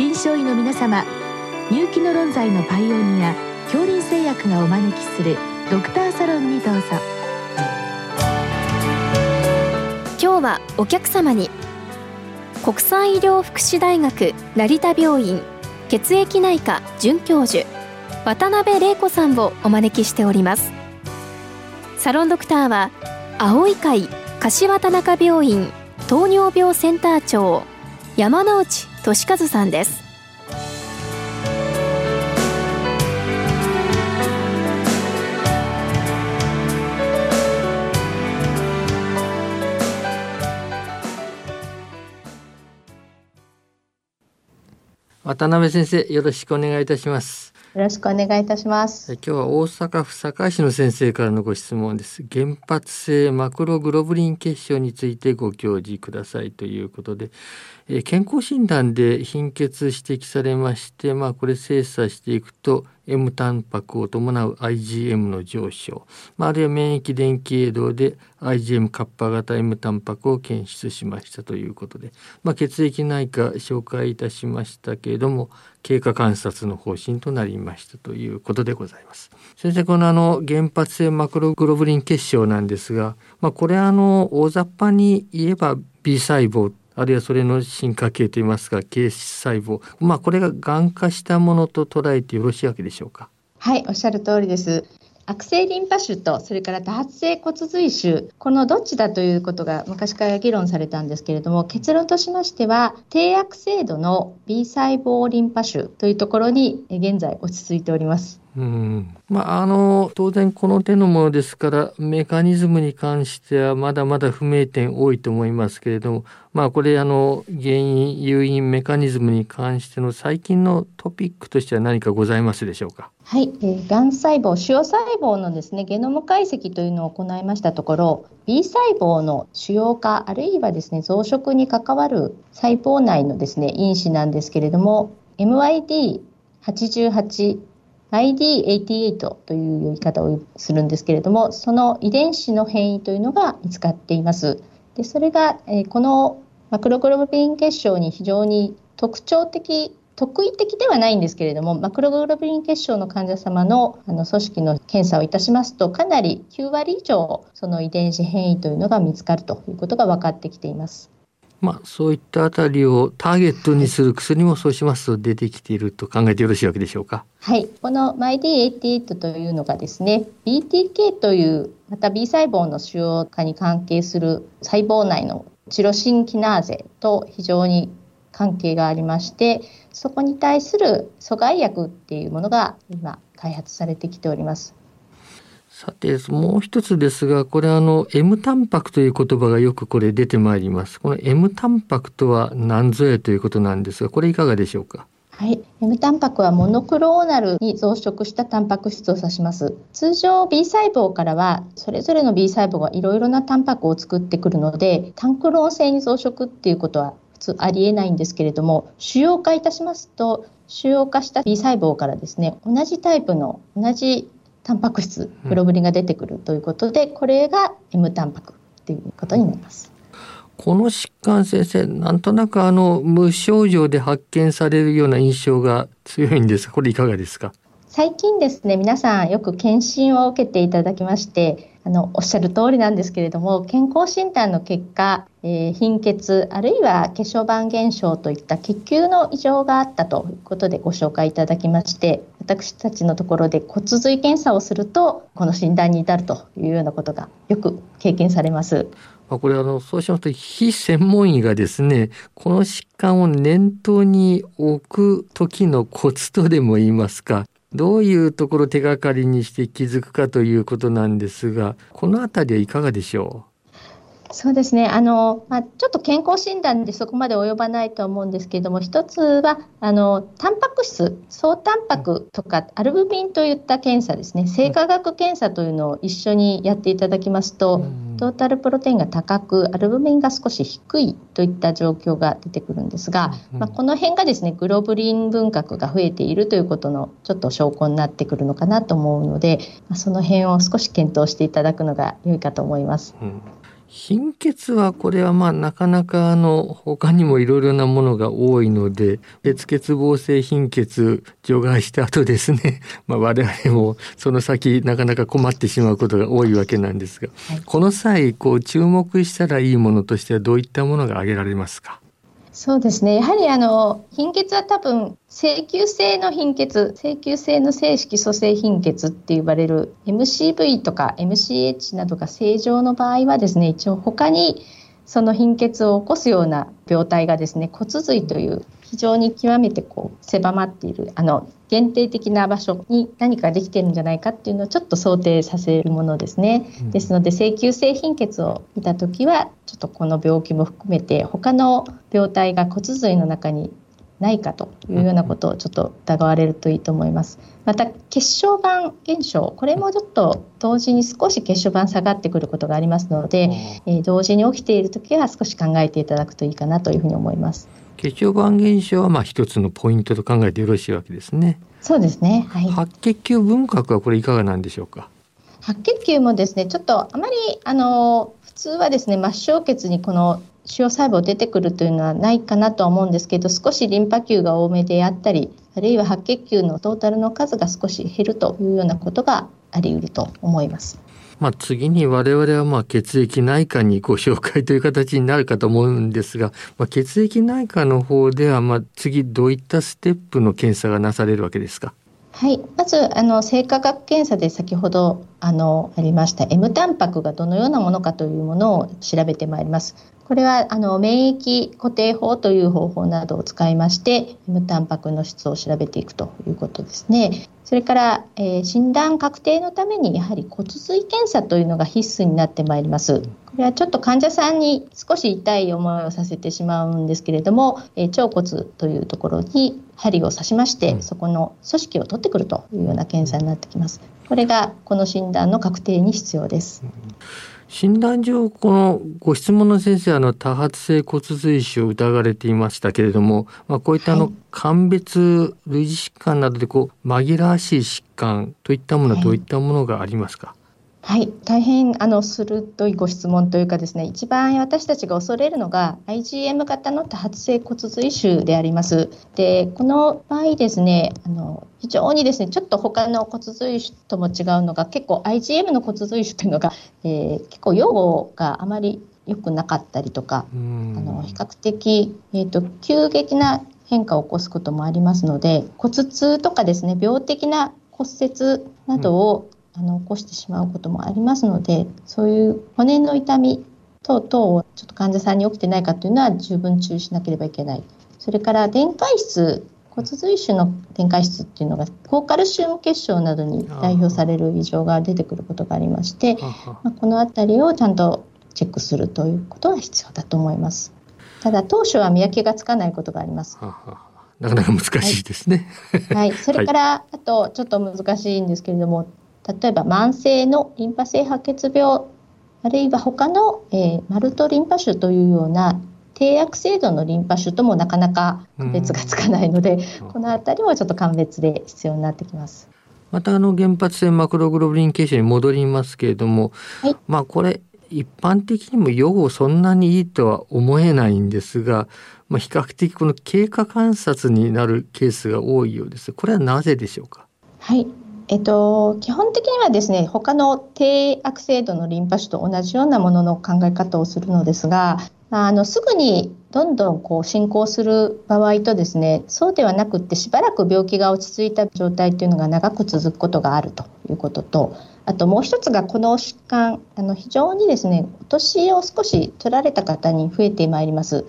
臨床医の皆様入気の論剤のパイオニア恐林製薬がお招きするドクターサロンにどうぞ。今日はお客様に国際医療福祉大学成田病院血液内科准教授渡辺玲子さんをお招きしております。サロンドクターは青い会柏田中病院糖尿病センター長山内俊和さんです。渡辺先生よろしくお願いいたします。よろしくお願いいたします。今日は大阪府堺市の先生からのご質問です。原発性マクログロブリン結晶についてご教示くださいということでえ健康診断で貧血指摘されまして、まあ、これ精査していくと M タンパクを伴う IgM の上昇、まあ、あるいは免疫電気映像で IgM カッパ型 M タンパクを検出しましたということで、まあ、血液内科紹介いたしましたけれども経過観察の方針となりましたということでございます。先生このあの原発性マクログロブリン結晶なんですが、まあ、これあの大雑把に言えば B 細胞あるいはそれの進化系といいますか形質細胞。まあこれががん化したものと捉えてよろしいわけでしょうか？はいおっしゃる通りです。悪性リンパ腫とそれから多発性骨髄腫。このどっちだということが昔から議論されたんですけれども結論としましては低悪性度の B 細胞リンパ腫というところに現在落ち着いております。うんまあ、あの当然この手のものですからメカニズムに関してはまだまだ不明点多いと思いますけれども、まあ、これあの原因誘因メカニズムに関しての最近のトピックとしては何かございますでしょうか？はい、えー、がん細胞腫瘍細胞のですねゲノム解析というのを行いましたところ B 細胞の腫瘍化あるいはですね増殖に関わる細胞内のですね因子なんですけれども MYD88 ID88 という呼び方をするんですけれども、その遺伝子の変異というのが見つかっています。でそれが、え、このマクログロブリン結晶に非常に特徴的特異的ではないんですけれどもマクログロブリン結晶の患者様のあの組織の検査をいたしますとかなり9割以上その遺伝子変異というのが見つかるということが分かってきています。まあ、そういったあたりをターゲットにする薬もそうしますと出てきていると考えてよろしいわけでしょうか？はい、この MyD88 というのがですね、BTK というまた B 細胞の腫瘍化に関係する細胞内のチロシンキナーゼと非常に関係がありまして、そこに対する阻害薬っていうものが今開発されてきております。さてもう一つですがこれあの M タンパクという言葉がよくこれ出てまいります。この M タンパクとは何ぞやということなんですがこれいかがでしょうか？はい、M タンパクはモノクローナルに増殖したタンパク質を指します。通常 B 細胞からはそれぞれの B 細胞がいろいろなタンパクを作ってくるので、単クローン性に増殖っていうことは普通ありえないんですけれども、腫瘍化いたしますと、腫瘍化した B 細胞からですね、同じタイプの同じタンパク質グロブリンが出てくるということで、これが M タンパクっていうことになります。この疾患先生なんとなくあの無症状で発見されるような印象が強いんですこれいかがですか？最近ですね皆さんよく検診を受けていただきましてあのおっしゃる通りなんですけれども健康診断の結果、えー、貧血あるいは血小板減少といった血球の異常があったということでご紹介いただきまして私たちのところで骨髄検査をするとこの診断に至るというようなことがよく経験されます。これあのそうしますと非専門医がですねこの疾患を念頭に置く時のコツとでも言いますかどういうところ手がかりにして気づくかということなんですがこの辺りはいかがでしょう？そうですね。あの、まあ、ちょっと健康診断でそこまで及ばないと思うんですけれども一つはあのタンパク質総タンパクとかアルブミンといった検査ですね。生化学検査というのを一緒にやっていただきますと、うん、トータルプロテインが高くアルブミンが少し低いといった状況が出てくるんですが、うん、まあ、この辺がですねグロブリン分割が増えているということのちょっと証拠になってくるのかなと思うので、まあ、その辺を少し検討していただくのが良いかと思います。うん貧血はこれはまあなかなかあの他にもいろいろなものが多いので鉄欠乏性貧血除外した後ですね、まあ、我々もその先なかなか困ってしまうことが多いわけなんですが、はい、この際こう注目したらいいものとしてはどういったものが挙げられますか？そうですね。やはりあの貧血は多分請求性の貧血、請求性の性色素性貧血って呼ばれる MCV とか MCH などが正常の場合はですね、一応他にその貧血を起こすような病態がですね、骨髄という非常に極めてこう狭まっているあの限定的な場所に何かできてるんじゃないかっていうのをちょっと想定させるものですね。うん、ですので請求性貧血を見た時はちょっとこの病気も含めて他の病態が骨髄の中にないかというようなことをちょっと疑われるといいと思います。また血小板減少これもちょっと同時に少し血小板下がってくることがありますので、えー、同時に起きている時は少し考えていただくといいかなというふうに思います。血小板減少はまあ一つのポイントと考えてよろしいわけですね。そうですね。はい。白血球分割はこれいかがなんでしょうか？白血球もですね、ちょっとあまりあの普通はですね末梢血にこの腫瘍細胞出てくるというのはないかなとは思うんですけど少しリンパ球が多めであったりあるいは白血球のトータルの数が少し減るというようなことがあり得ると思います。まあ、次に我々はまあ血液内科にご紹介という形になるかと思うんですが、まあ、血液内科の方ではまあ次どういったステップの検査がなされるわけですか？はい、まずあの生化学検査で先ほどあのありました M タンパクがどのようなものかというものを調べてまいります。これはあの免疫固定法という方法などを使いまして M タンパクの質を調べていくということですね。それから、えー、診断確定のためにやはり骨髄検査というのが必須になってまいります。これはちょっと患者さんに少し痛い思いをさせてしまうんですけれども、えー、腸骨というところに針を刺しまして、そこの組織を取ってくるというような検査になってきます。これがこの診断の確定に必要です。診断上このご質問の先生あの多発性骨髄腫を疑われていましたけれども、まあ、こういったあの、鑑別類似疾患などでこう紛らわしい疾患といったものはどういったものがありますか、はい、大変あの鋭いご質問というかですね、一番私たちが恐れるのが IgM 型の多発性骨髄腫であります。で、この場合ですね、あの非常にですね、ちょっと他の骨髄腫とも違うのが、結構 IgM の骨髄腫というのが、えー、結構用語があまり良くなかったりとか、あの比較的、えーと、急激な変化を起こすこともありますので、骨痛とかですね、病的な骨折などを、うんあの起こしてしまうこともありますのでそういう骨の痛み等々をちょっと患者さんに起きてないかというのは十分注意しなければいけない。それから電解質骨髄腫の電解質っていうのが高カルシウム結晶などに代表される異常が出てくることがありまして、まあ、この辺りをちゃんとチェックするということは必要だと思います。ただ当初は見分けがつかないことがあります。なかなか難しいですね、はい、はい、それから、あとちょっと難しいんですけれども例えば慢性のリンパ性白血病あるいは他の、えー、マルトリンパ腫というような低悪性度のリンパ腫ともなかなか区別がつかないので、うん、この辺りもちょっと鑑別で必要になってきます。またあの原発性マクログロブリン血症に戻りますけれども、はい、まあこれ一般的にも予後そんなにいいとは思えないんですが、まあ、比較的この経過観察になるケースが多いようです。これはなぜでしょうか？はい、えっと、基本的にはですね他の低悪性度のリンパ腫と同じようなものの考え方をするのですがあのすぐにどんどんこう進行する場合とですねそうではなくってしばらく病気が落ち着いた状態というのが長く続くことがあるということとあともう一つがこの疾患あの非常にですねお年を少し取られた方に増えてまいります、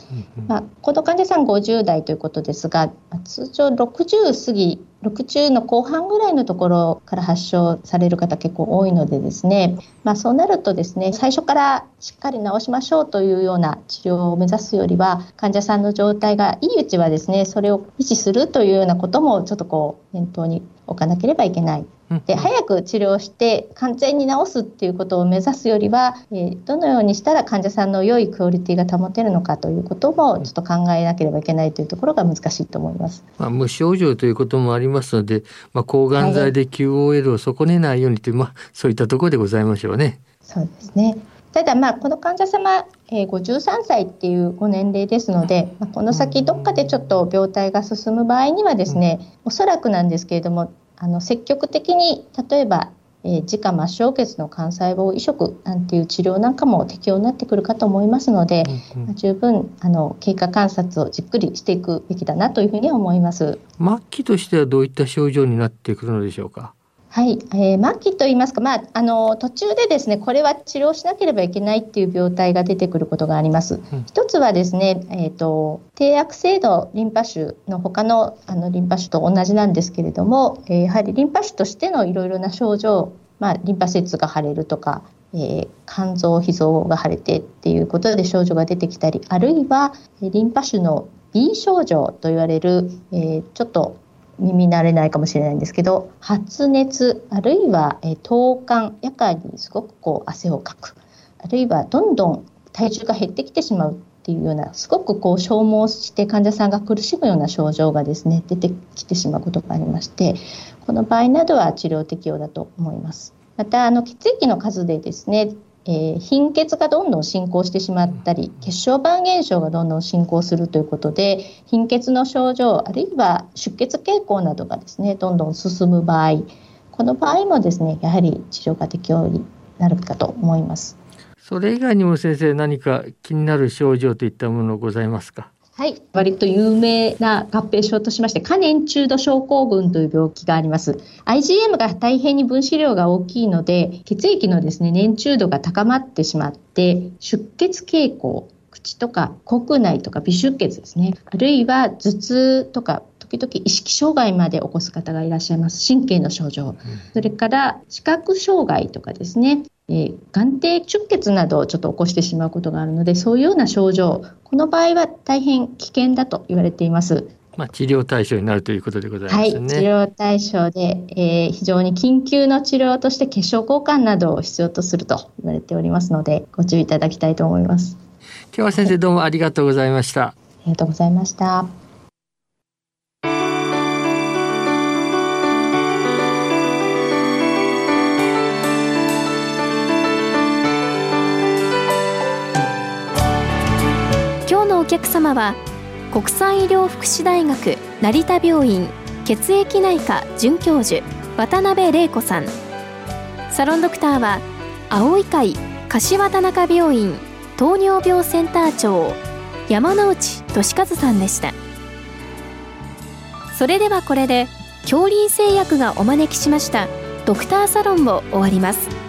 まあ、この患者さん50代ということですが通常60過ぎ6中の後半ぐらいのところから発症される方結構多いのでですね、まあ、そうなるとですね最初からしっかり治しましょうというような治療を目指すよりは患者さんの状態がいいうちはですねそれを維持するというようなこともちょっとこう念頭に置かなければいけない。で早く治療して完全に治すっていうことを目指すよりは、えー、どのようにしたら患者さんの良いクオリティが保てるのかということもちょっと考えなければいけないというところが難しいと思います。まあ、無症状ということもありますので、まあ、抗がん剤で QOL を損ねないようにという、はい、まあ、そういったところでございましょうね。そうですね。ただ、まあ、この患者様、えー、53歳っていうご年齢ですので、まあ、この先どっかでちょっと病態が進む場合にはですね、おそらくなんですけれどもあの積極的に例えばえー、自家末梢血の幹細胞移植なんていう治療なんかも適用になってくるかと思いますので、うんうん、十分あの経過観察をじっくりしていくべきだなというふうに思います。末期としてはどういった症状になってくるのでしょうか？はい、えー、末期といいますか、まあ、あの途中でですねこれは治療しなければいけないっていう病態が出てくることがあります。うん、一つはですね、えーと、低悪性度リンパ腫の他のあのリンパ腫と同じなんですけれども、えー、やはりリンパ腫としてのいろいろな症状、まあ、リンパ節が腫れるとか、えー、肝臓脾臓が腫れてっていうことで症状が出てきたりあるいはリンパ腫の B 症状と言われる、えー、ちょっと耳慣れないかもしれないんですけど発熱あるいは、え頭幹夜間にすごくこう汗をかくあるいはどんどん体重が減ってきてしまうっていうようなすごくこう消耗して患者さんが苦しむような症状がですね出てきてしまうことがありましてこの場合などは治療適用だと思います。またあの血液の数でですねえー、貧血がどんどん進行してしまったり血小板減少がどんどん進行するということで貧血の症状あるいは出血傾向などがですねどんどん進む場合この場合もですねやはり治療が適用になるかと思います。それ以外にも先生何か気になる症状といったものございますか？はい、割と有名な合併症としまして、可燃中度症候群という病気があります。IgM が大変に分子量が大きいので、血液のですね、粘中度が高まってしまって、出血傾向、口とか口内とか微出血ですね、あるいは頭痛とか時々意識障害まで起こす方がいらっしゃいます。神経の症状。それから視覚障害とかですね。えー、眼底出血などをちょっと起こしてしまうことがあるので、そういうような症状、この場合は大変危険だと言われています。まあ、治療対象になるということでございますね。はい、治療対象で、えー、非常に緊急の治療として血小交換などを必要とすると言われておりますので、ご注意いただきたいと思います。今日は先生どうもありがとうございました。ありがとうございました。客様は国際医療福祉大学成田病院血液内科准教授渡辺玲子さん。サロンドクターは青い会柏田中病院糖尿病センター長山内俊和さんでした。それではこれで恐林製薬がお招きしましたドクターサロンを終わります。